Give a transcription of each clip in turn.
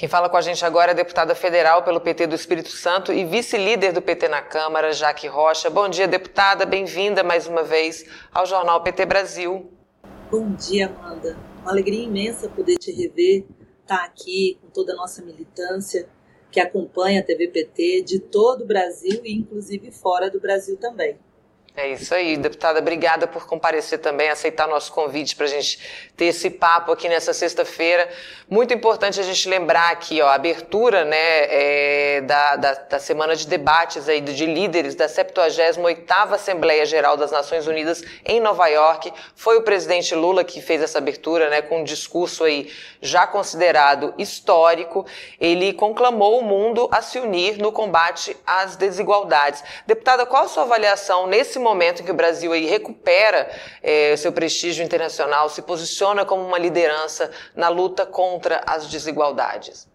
Quem fala com a gente agora é a deputada federal pelo PT do Espírito Santo e vice-líder do PT na Câmara, Jaque Rocha. Bom dia, deputada. Bem-vinda mais uma vez ao Jornal PT Brasil. Bom dia, Amanda. Uma alegria imensa poder te rever, estar tá aqui com toda a nossa militância que acompanha a TV PT de todo o Brasil e inclusive fora do Brasil também. É isso aí, deputada. Obrigada por comparecer também, aceitar nosso convite para a gente ter esse papo aqui nessa sexta-feira. Muito importante a gente lembrar aqui, ó, a abertura né, é, da, da, da, semana de debates aí de líderes da 78ª Assembleia Geral das Nações Unidas em Nova York. Foi o presidente Lula que fez essa abertura, né, com um discurso aí já considerado histórico. Ele conclamou o mundo a se unir no combate às desigualdades. Deputada, qual a sua avaliação nesse momento em que o Brasil aí recupera é, seu prestígio internacional, se posiciona como uma liderança na luta contra as desigualdades?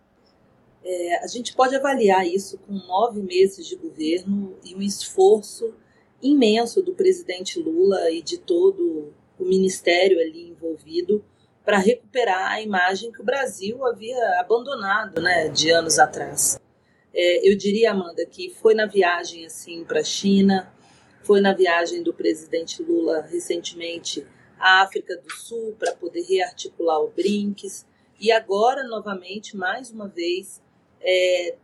É, a gente pode avaliar isso com nove meses de governo e um esforço imenso do presidente Lula e de todo o ministério ali envolvido para recuperar a imagem que o Brasil havia abandonado, né, de anos atrás. É, eu diria, Amanda, que foi na viagem assim para a China, foi na viagem do presidente Lula recentemente à África do Sul para poder rearticular o BRINCS e agora novamente mais uma vez é,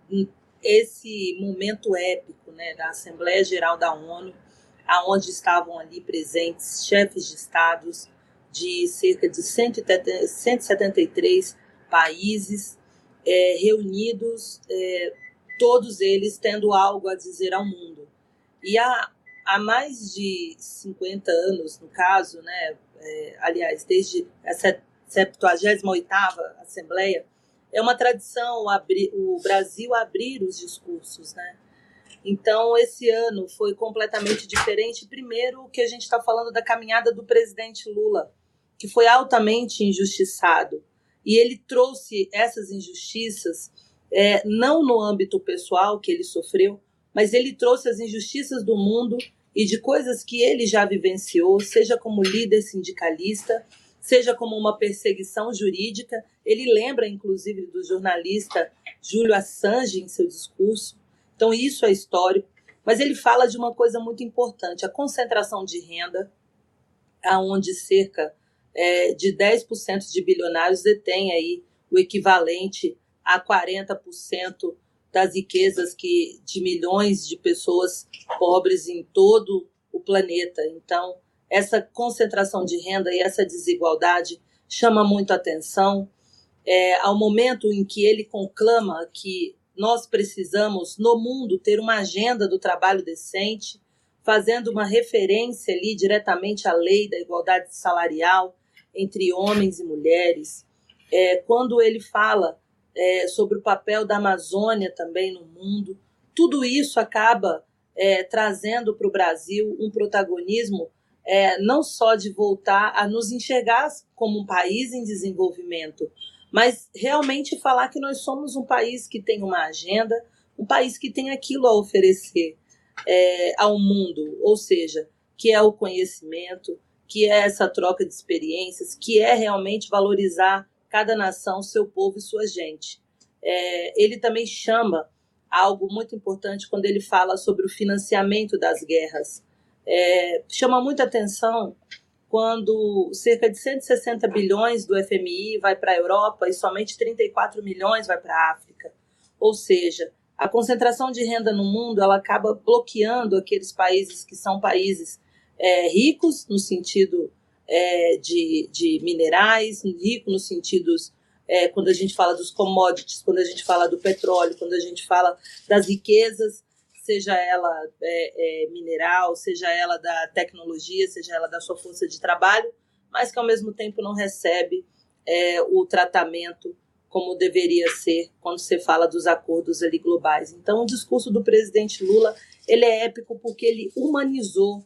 esse momento épico né, da Assembleia Geral da ONU, aonde estavam ali presentes chefes de estados de cerca de 173 países é, reunidos, é, todos eles tendo algo a dizer ao mundo. E a há mais de 50 anos, no caso, né, é, aliás, desde a 78ª Assembleia, é uma tradição o Brasil abrir os discursos, né? Então, esse ano foi completamente diferente. Primeiro, que a gente está falando da caminhada do presidente Lula, que foi altamente injustiçado. E ele trouxe essas injustiças, é, não no âmbito pessoal que ele sofreu, mas ele trouxe as injustiças do mundo e de coisas que ele já vivenciou, seja como líder sindicalista, seja como uma perseguição jurídica. Ele lembra, inclusive, do jornalista Júlio Assange em seu discurso. Então, isso é histórico. Mas ele fala de uma coisa muito importante: a concentração de renda, aonde cerca é, de 10% de bilionários detém aí o equivalente a 40% das riquezas que de milhões de pessoas pobres em todo o planeta. Então, essa concentração de renda e essa desigualdade chama muito atenção. É, ao momento em que ele conclama que nós precisamos, no mundo, ter uma agenda do trabalho decente, fazendo uma referência ali diretamente à lei da igualdade salarial entre homens e mulheres. É, quando ele fala é, sobre o papel da Amazônia também no mundo. Tudo isso acaba é, trazendo para o Brasil um protagonismo é, não só de voltar a nos enxergar como um país em desenvolvimento, mas realmente falar que nós somos um país que tem uma agenda, um país que tem aquilo a oferecer é, ao mundo, ou seja, que é o conhecimento, que é essa troca de experiências, que é realmente valorizar cada nação, seu povo e sua gente. É, ele também chama algo muito importante quando ele fala sobre o financiamento das guerras. É, chama muita atenção quando cerca de 160 bilhões do FMI vai para a Europa e somente 34 milhões vai para a África. Ou seja, a concentração de renda no mundo ela acaba bloqueando aqueles países que são países é, ricos no sentido é, de, de minerais, rico nos sentidos é, quando a gente fala dos commodities, quando a gente fala do petróleo, quando a gente fala das riquezas, seja ela é, é, mineral, seja ela da tecnologia, seja ela da sua força de trabalho, mas que ao mesmo tempo não recebe é, o tratamento como deveria ser quando você fala dos acordos ali globais. Então, o discurso do presidente Lula ele é épico porque ele humanizou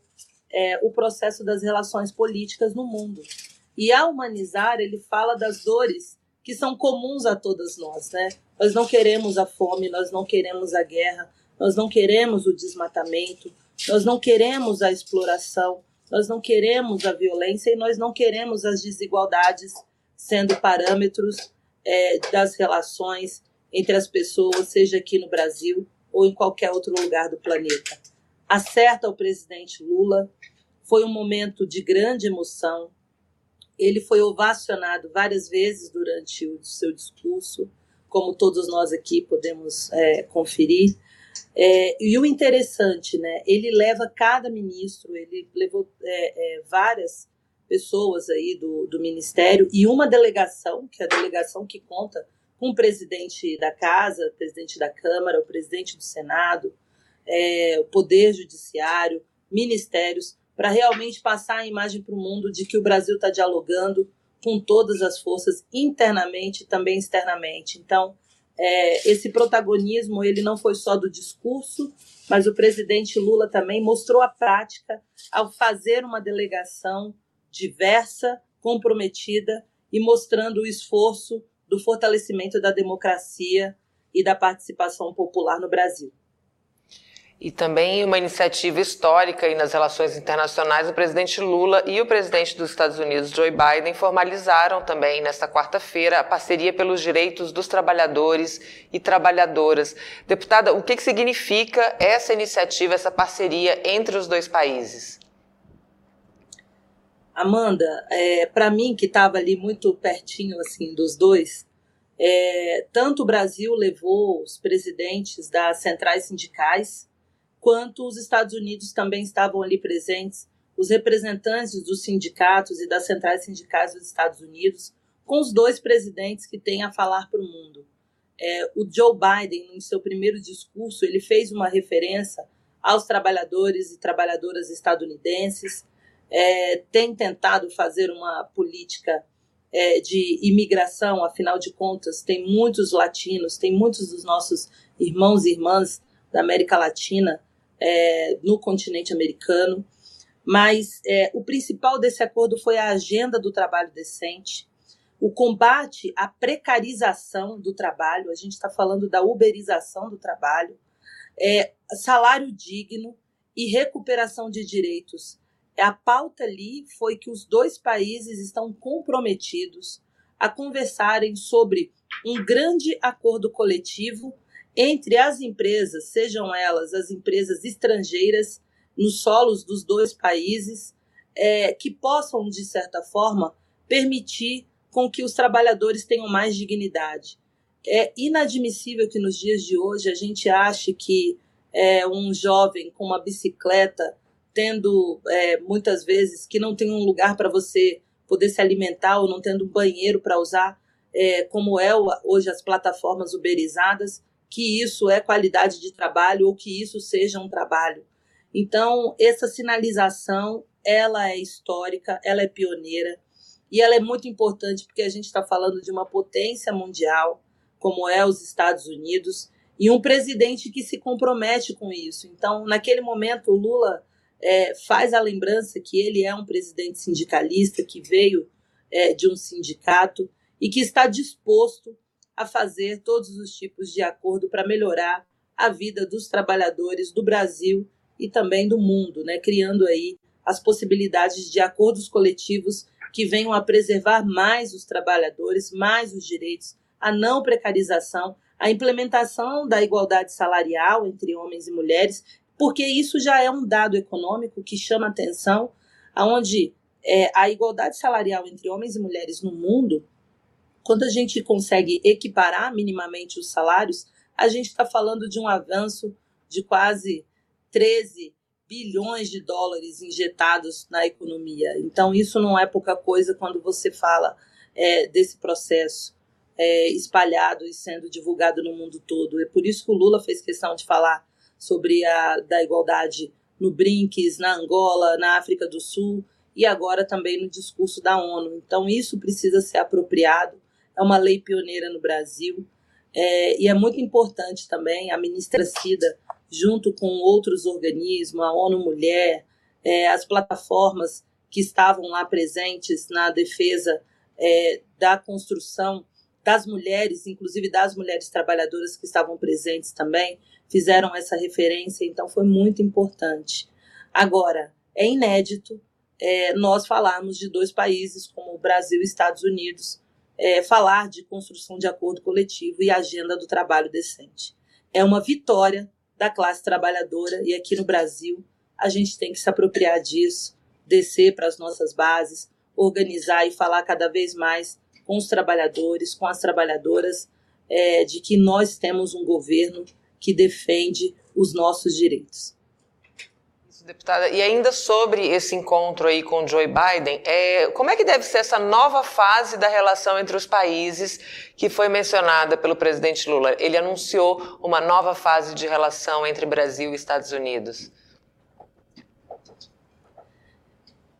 é, o processo das relações políticas no mundo. E ao humanizar, ele fala das dores que são comuns a todas nós, né? Nós não queremos a fome, nós não queremos a guerra, nós não queremos o desmatamento, nós não queremos a exploração, nós não queremos a violência e nós não queremos as desigualdades sendo parâmetros é, das relações entre as pessoas, seja aqui no Brasil ou em qualquer outro lugar do planeta. Acerta o presidente Lula. Foi um momento de grande emoção. Ele foi ovacionado várias vezes durante o seu discurso, como todos nós aqui podemos é, conferir. É, e o interessante, né? Ele leva cada ministro, ele levou é, é, várias pessoas aí do, do ministério e uma delegação, que é a delegação que conta com o presidente da casa, o presidente da Câmara, o presidente do Senado, é, o Poder Judiciário, ministérios, para realmente passar a imagem para o mundo de que o Brasil está dialogando com todas as forças internamente e também externamente. Então, é, esse protagonismo ele não foi só do discurso, mas o presidente Lula também mostrou a prática ao fazer uma delegação diversa, comprometida e mostrando o esforço do fortalecimento da democracia e da participação popular no Brasil. E também uma iniciativa histórica nas relações internacionais, o presidente Lula e o presidente dos Estados Unidos, Joe Biden, formalizaram também nesta quarta-feira a parceria pelos direitos dos trabalhadores e trabalhadoras. Deputada, o que, que significa essa iniciativa, essa parceria entre os dois países? Amanda, é, para mim que estava ali muito pertinho assim dos dois, é, tanto o Brasil levou os presidentes das centrais sindicais quanto os Estados Unidos também estavam ali presentes, os representantes dos sindicatos e das centrais sindicais dos Estados Unidos, com os dois presidentes que têm a falar para o mundo. É, o Joe Biden, em seu primeiro discurso, ele fez uma referência aos trabalhadores e trabalhadoras estadunidenses, é, tem tentado fazer uma política é, de imigração, afinal de contas, tem muitos latinos, tem muitos dos nossos irmãos e irmãs da América Latina é, no continente americano. Mas é, o principal desse acordo foi a agenda do trabalho decente, o combate à precarização do trabalho, a gente está falando da uberização do trabalho, é, salário digno e recuperação de direitos. A pauta ali foi que os dois países estão comprometidos a conversarem sobre um grande acordo coletivo entre as empresas, sejam elas as empresas estrangeiras nos solos dos dois países, é, que possam, de certa forma, permitir com que os trabalhadores tenham mais dignidade. É inadmissível que nos dias de hoje a gente ache que é, um jovem com uma bicicleta, tendo é, muitas vezes que não tem um lugar para você poder se alimentar ou não tendo um banheiro para usar, é, como é hoje as plataformas uberizadas, que isso é qualidade de trabalho ou que isso seja um trabalho. Então, essa sinalização, ela é histórica, ela é pioneira e ela é muito importante porque a gente está falando de uma potência mundial, como é os Estados Unidos, e um presidente que se compromete com isso. Então, naquele momento, o Lula é, faz a lembrança que ele é um presidente sindicalista que veio é, de um sindicato e que está disposto a fazer todos os tipos de acordo para melhorar a vida dos trabalhadores do Brasil e também do mundo, né? criando aí as possibilidades de acordos coletivos que venham a preservar mais os trabalhadores, mais os direitos, a não precarização, a implementação da igualdade salarial entre homens e mulheres, porque isso já é um dado econômico que chama atenção, aonde é, a igualdade salarial entre homens e mulheres no mundo quando a gente consegue equiparar minimamente os salários, a gente está falando de um avanço de quase 13 bilhões de dólares injetados na economia. Então, isso não é pouca coisa quando você fala é, desse processo é, espalhado e sendo divulgado no mundo todo. É por isso que o Lula fez questão de falar sobre a da igualdade no BRICS, na Angola, na África do Sul e agora também no discurso da ONU. Então, isso precisa ser apropriado é uma lei pioneira no Brasil. É, e é muito importante também a ministra Cida, junto com outros organismos, a ONU Mulher, é, as plataformas que estavam lá presentes na defesa é, da construção das mulheres, inclusive das mulheres trabalhadoras que estavam presentes também, fizeram essa referência, então foi muito importante. Agora, é inédito é, nós falarmos de dois países como o Brasil e Estados Unidos, é, falar de construção de acordo coletivo e agenda do trabalho decente. É uma vitória da classe trabalhadora e aqui no Brasil a gente tem que se apropriar disso, descer para as nossas bases, organizar e falar cada vez mais com os trabalhadores, com as trabalhadoras, é, de que nós temos um governo que defende os nossos direitos. Deputada, e ainda sobre esse encontro aí com Joe Biden, é, como é que deve ser essa nova fase da relação entre os países que foi mencionada pelo presidente Lula? Ele anunciou uma nova fase de relação entre Brasil e Estados Unidos.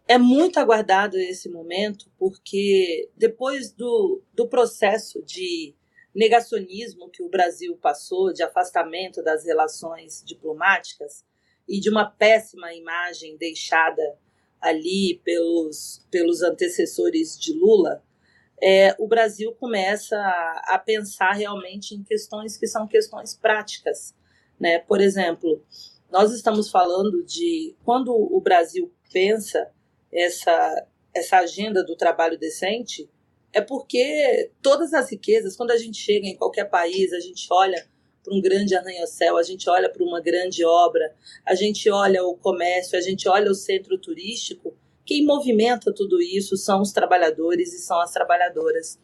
É muito aguardado esse momento, porque depois do, do processo de negacionismo que o Brasil passou, de afastamento das relações diplomáticas, e de uma péssima imagem deixada ali pelos, pelos antecessores de Lula, é, o Brasil começa a, a, pensar realmente em questões que são questões práticas. Né? Por exemplo, nós estamos falando de quando o Brasil pensa essa, essa agenda do trabalho decente, é porque todas as riquezas, quando a gente chega em qualquer país, a gente olha para um grande arranha-céu, a gente olha para uma grande obra, a gente olha o comércio, a gente olha o centro turístico. Quem movimenta tudo isso são os trabalhadores e são as trabalhadoras.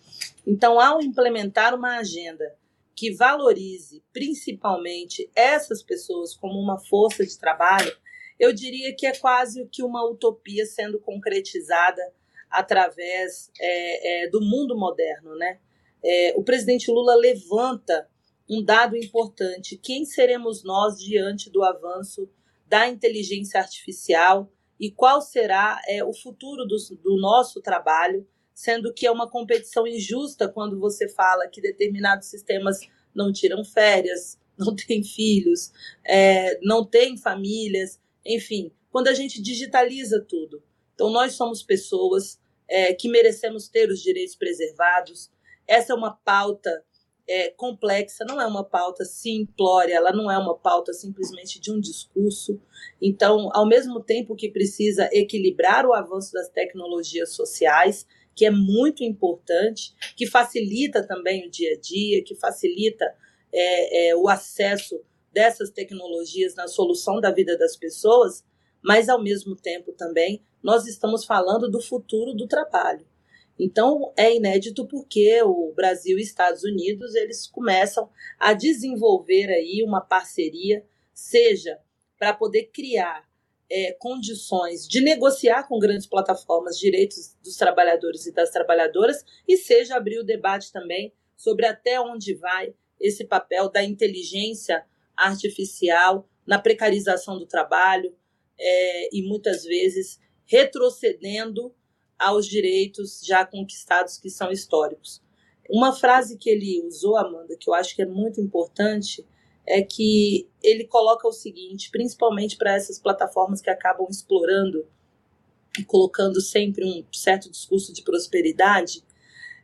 Então, ao implementar uma agenda que valorize principalmente essas pessoas como uma força de trabalho, eu diria que é quase que uma utopia sendo concretizada através é, é, do mundo moderno, né? É, o presidente Lula levanta um dado importante: quem seremos nós diante do avanço da inteligência artificial e qual será é, o futuro do, do nosso trabalho, sendo que é uma competição injusta quando você fala que determinados sistemas não tiram férias, não têm filhos, é, não têm famílias, enfim, quando a gente digitaliza tudo. Então, nós somos pessoas é, que merecemos ter os direitos preservados. Essa é uma pauta é, complexa, não é uma pauta simplória, ela não é uma pauta simplesmente de um discurso. Então, ao mesmo tempo que precisa equilibrar o avanço das tecnologias sociais, que é muito importante, que facilita também o dia a dia, que facilita é, é, o acesso dessas tecnologias na solução da vida das pessoas, mas ao mesmo tempo também nós estamos falando do futuro do trabalho. Então é inédito porque o Brasil e Estados Unidos eles começam a desenvolver aí uma parceria, seja para poder criar é, condições de negociar com grandes plataformas direitos dos trabalhadores e das trabalhadoras, e seja abrir o debate também sobre até onde vai esse papel da inteligência artificial na precarização do trabalho é, e muitas vezes retrocedendo aos direitos já conquistados que são históricos. Uma frase que ele usou, Amanda, que eu acho que é muito importante, é que ele coloca o seguinte, principalmente para essas plataformas que acabam explorando e colocando sempre um certo discurso de prosperidade,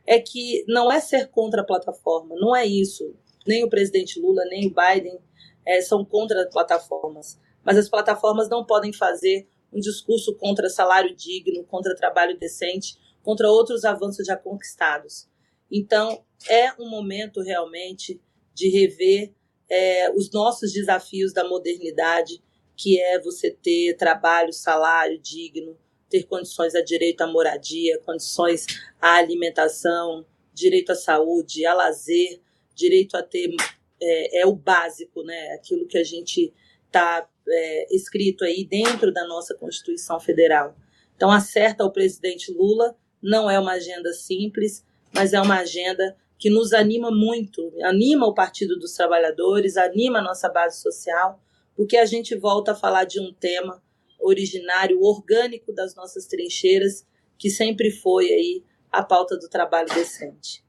é que não é ser contra a plataforma, não é isso. Nem o presidente Lula, nem o Biden é, são contra as plataformas. Mas as plataformas não podem fazer um discurso contra salário digno, contra trabalho decente, contra outros avanços já conquistados. Então, é um momento realmente de rever é, os nossos desafios da modernidade, que é você ter trabalho, salário digno, ter condições a direito à moradia, condições à alimentação, direito à saúde, a lazer, direito a ter é, é o básico, né? Aquilo que a gente está é, escrito aí dentro da nossa Constituição Federal. Então, acerta o presidente Lula, não é uma agenda simples, mas é uma agenda que nos anima muito, anima o Partido dos Trabalhadores, anima a nossa base social, porque a gente volta a falar de um tema originário, orgânico das nossas trincheiras, que sempre foi aí a pauta do trabalho decente.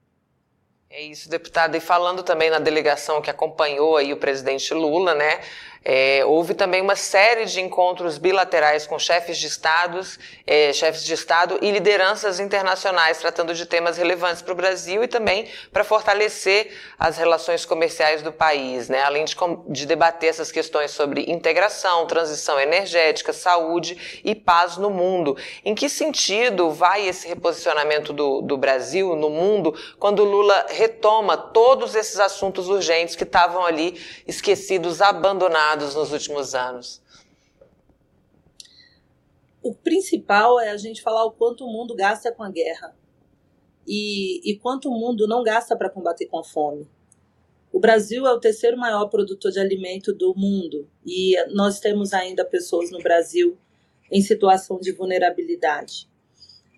É isso, deputada. E falando também na delegação que acompanhou aí o presidente Lula, né? É, houve também uma série de encontros bilaterais com chefes de estados, é, chefes de estado e lideranças internacionais tratando de temas relevantes para o Brasil e também para fortalecer as relações comerciais do país, né? Além de, de debater essas questões sobre integração, transição energética, saúde e paz no mundo. Em que sentido vai esse reposicionamento do, do Brasil no mundo quando Lula retoma todos esses assuntos urgentes que estavam ali esquecidos, abandonados? Nos últimos anos? O principal é a gente falar o quanto o mundo gasta com a guerra e, e quanto o mundo não gasta para combater com a fome. O Brasil é o terceiro maior produtor de alimento do mundo e nós temos ainda pessoas no Brasil em situação de vulnerabilidade.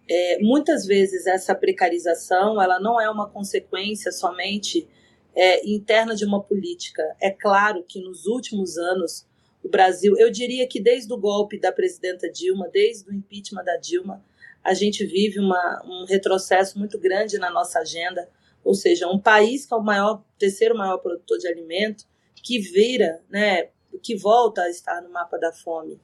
É, muitas vezes essa precarização ela não é uma consequência somente é, interna de uma política. É claro que nos últimos anos o Brasil, eu diria que desde o golpe da presidenta Dilma, desde o impeachment da Dilma, a gente vive uma, um retrocesso muito grande na nossa agenda, ou seja, um país que é o maior, terceiro maior produtor de alimento, que vira, né, que volta a estar no mapa da fome.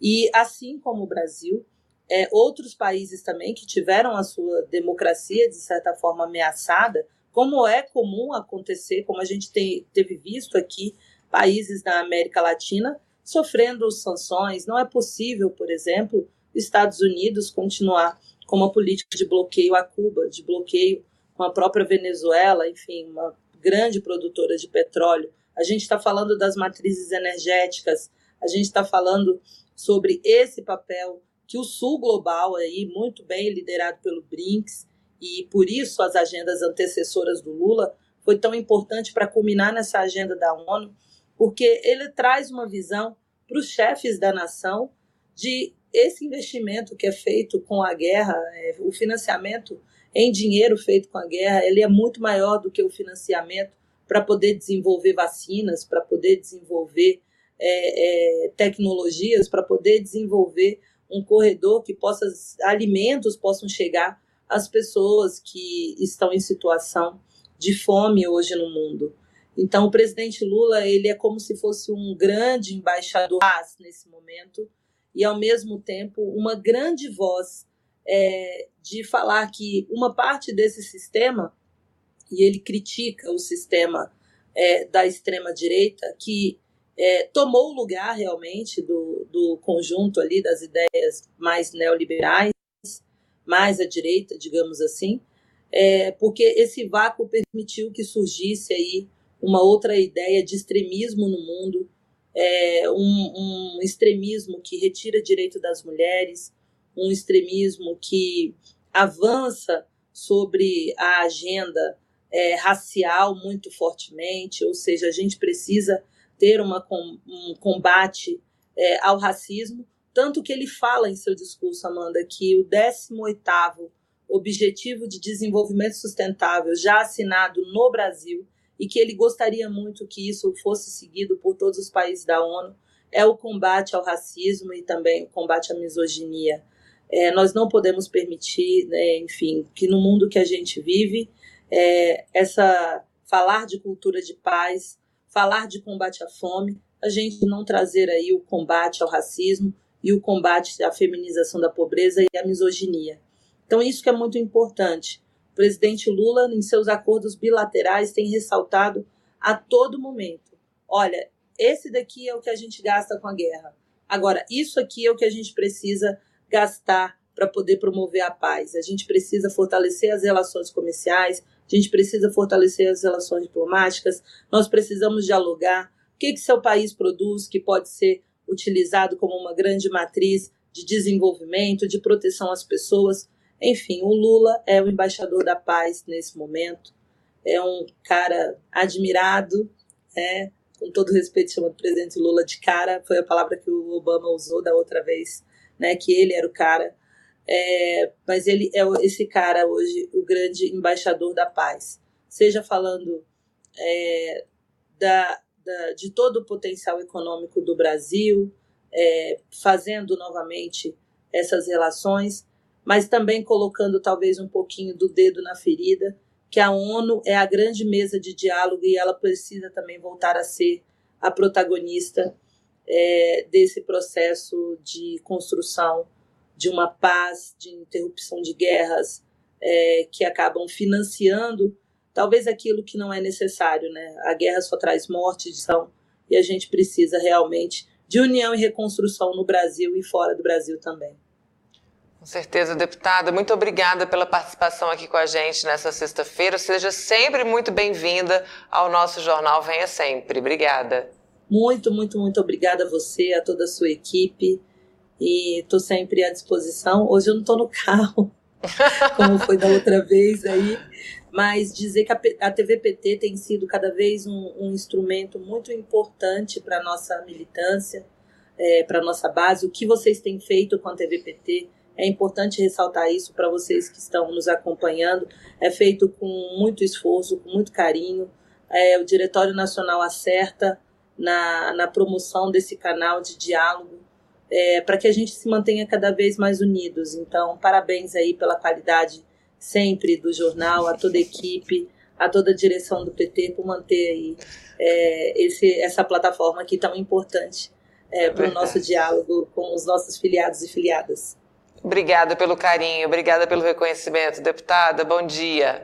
E assim como o Brasil, é, outros países também que tiveram a sua democracia de certa forma ameaçada, como é comum acontecer, como a gente tem, teve visto aqui, países da América Latina sofrendo sanções. Não é possível, por exemplo, Estados Unidos continuar com uma política de bloqueio a Cuba, de bloqueio com a própria Venezuela, enfim, uma grande produtora de petróleo. A gente está falando das matrizes energéticas, a gente está falando sobre esse papel que o Sul global aí muito bem liderado pelo BRICS e por isso as agendas antecessoras do Lula foi tão importante para culminar nessa agenda da ONU, porque ele traz uma visão para os chefes da nação de esse investimento que é feito com a guerra, é, o financiamento em dinheiro feito com a guerra, ele é muito maior do que o financiamento para poder desenvolver vacinas, para poder desenvolver é, é, tecnologias, para poder desenvolver um corredor que possa alimentos possam chegar as pessoas que estão em situação de fome hoje no mundo. Então, o presidente Lula ele é como se fosse um grande embaixador nesse momento e, ao mesmo tempo, uma grande voz é, de falar que uma parte desse sistema, e ele critica o sistema é, da extrema-direita, que é, tomou o lugar realmente do, do conjunto ali das ideias mais neoliberais, mais à direita, digamos assim, é, porque esse vácuo permitiu que surgisse aí uma outra ideia de extremismo no mundo, é, um, um, extremismo que retira direito das mulheres, um extremismo que avança sobre a agenda é, racial muito fortemente, ou seja, a gente precisa ter uma, um combate é, ao racismo, tanto que ele fala em seu discurso, Amanda, que o 18º Objetivo de Desenvolvimento Sustentável já assinado no Brasil e que ele gostaria muito que isso fosse seguido por todos os países da ONU é o combate ao racismo e também o combate à misoginia. É, nós não podemos permitir, né, enfim, que no mundo que a gente vive, é, essa falar de cultura de paz, falar de combate à fome, a gente não trazer aí o combate ao racismo, e o combate à feminização da pobreza e à misoginia. Então, isso que é muito importante. O presidente Lula, em seus acordos bilaterais, tem ressaltado a todo momento: olha, esse daqui é o que a gente gasta com a guerra. Agora, isso aqui é o que a gente precisa gastar para poder promover a paz. A gente precisa fortalecer as relações comerciais, a gente precisa fortalecer as relações diplomáticas, nós precisamos dialogar. O que, que seu país produz que pode ser utilizado como uma grande matriz de desenvolvimento, de proteção às pessoas. Enfim, o Lula é o embaixador da paz nesse momento. É um cara admirado, é, com todo respeito, chama o presidente Lula de cara, foi a palavra que o Obama usou da outra vez, né, que ele era o cara. É, mas ele é esse cara hoje, o grande embaixador da paz. Seja falando é, da, da, de todo o potencial econômico do Brasil, é, fazendo novamente essas relações, mas também colocando talvez um pouquinho do dedo na ferida, que a ONU é a grande mesa de diálogo e ela precisa também voltar a ser a protagonista é, desse processo de construção de uma paz, de interrupção de guerras, é, que acabam financiando talvez aquilo que não é necessário, né? A guerra só traz morte, são e a gente precisa realmente de união e reconstrução no Brasil e fora do Brasil também. Com certeza, deputada. Muito obrigada pela participação aqui com a gente nessa sexta-feira. Seja sempre muito bem-vinda ao nosso jornal Venha Sempre. Obrigada. Muito, muito, muito obrigada a você, a toda a sua equipe. E estou sempre à disposição. Hoje eu não estou no carro, como foi da outra vez aí, mas dizer que a, TVPT tem sido cada vez um, um instrumento muito importante para a nossa militância, é, para a nossa base. O que vocês têm feito com a TVPT é importante ressaltar isso para vocês que estão nos acompanhando. É feito com muito esforço, com muito carinho. É, o Diretório Nacional acerta na, na promoção desse canal de diálogo é, para que a gente se mantenha cada vez mais unidos. Então, parabéns aí pela qualidade sempre do jornal, a toda a equipe, a toda a direção do PT por manter aí é, esse, essa plataforma aqui tão importante é, para o nosso diálogo com os nossos filiados e filiadas. Obrigada pelo carinho, obrigada pelo reconhecimento, deputada. Bom dia.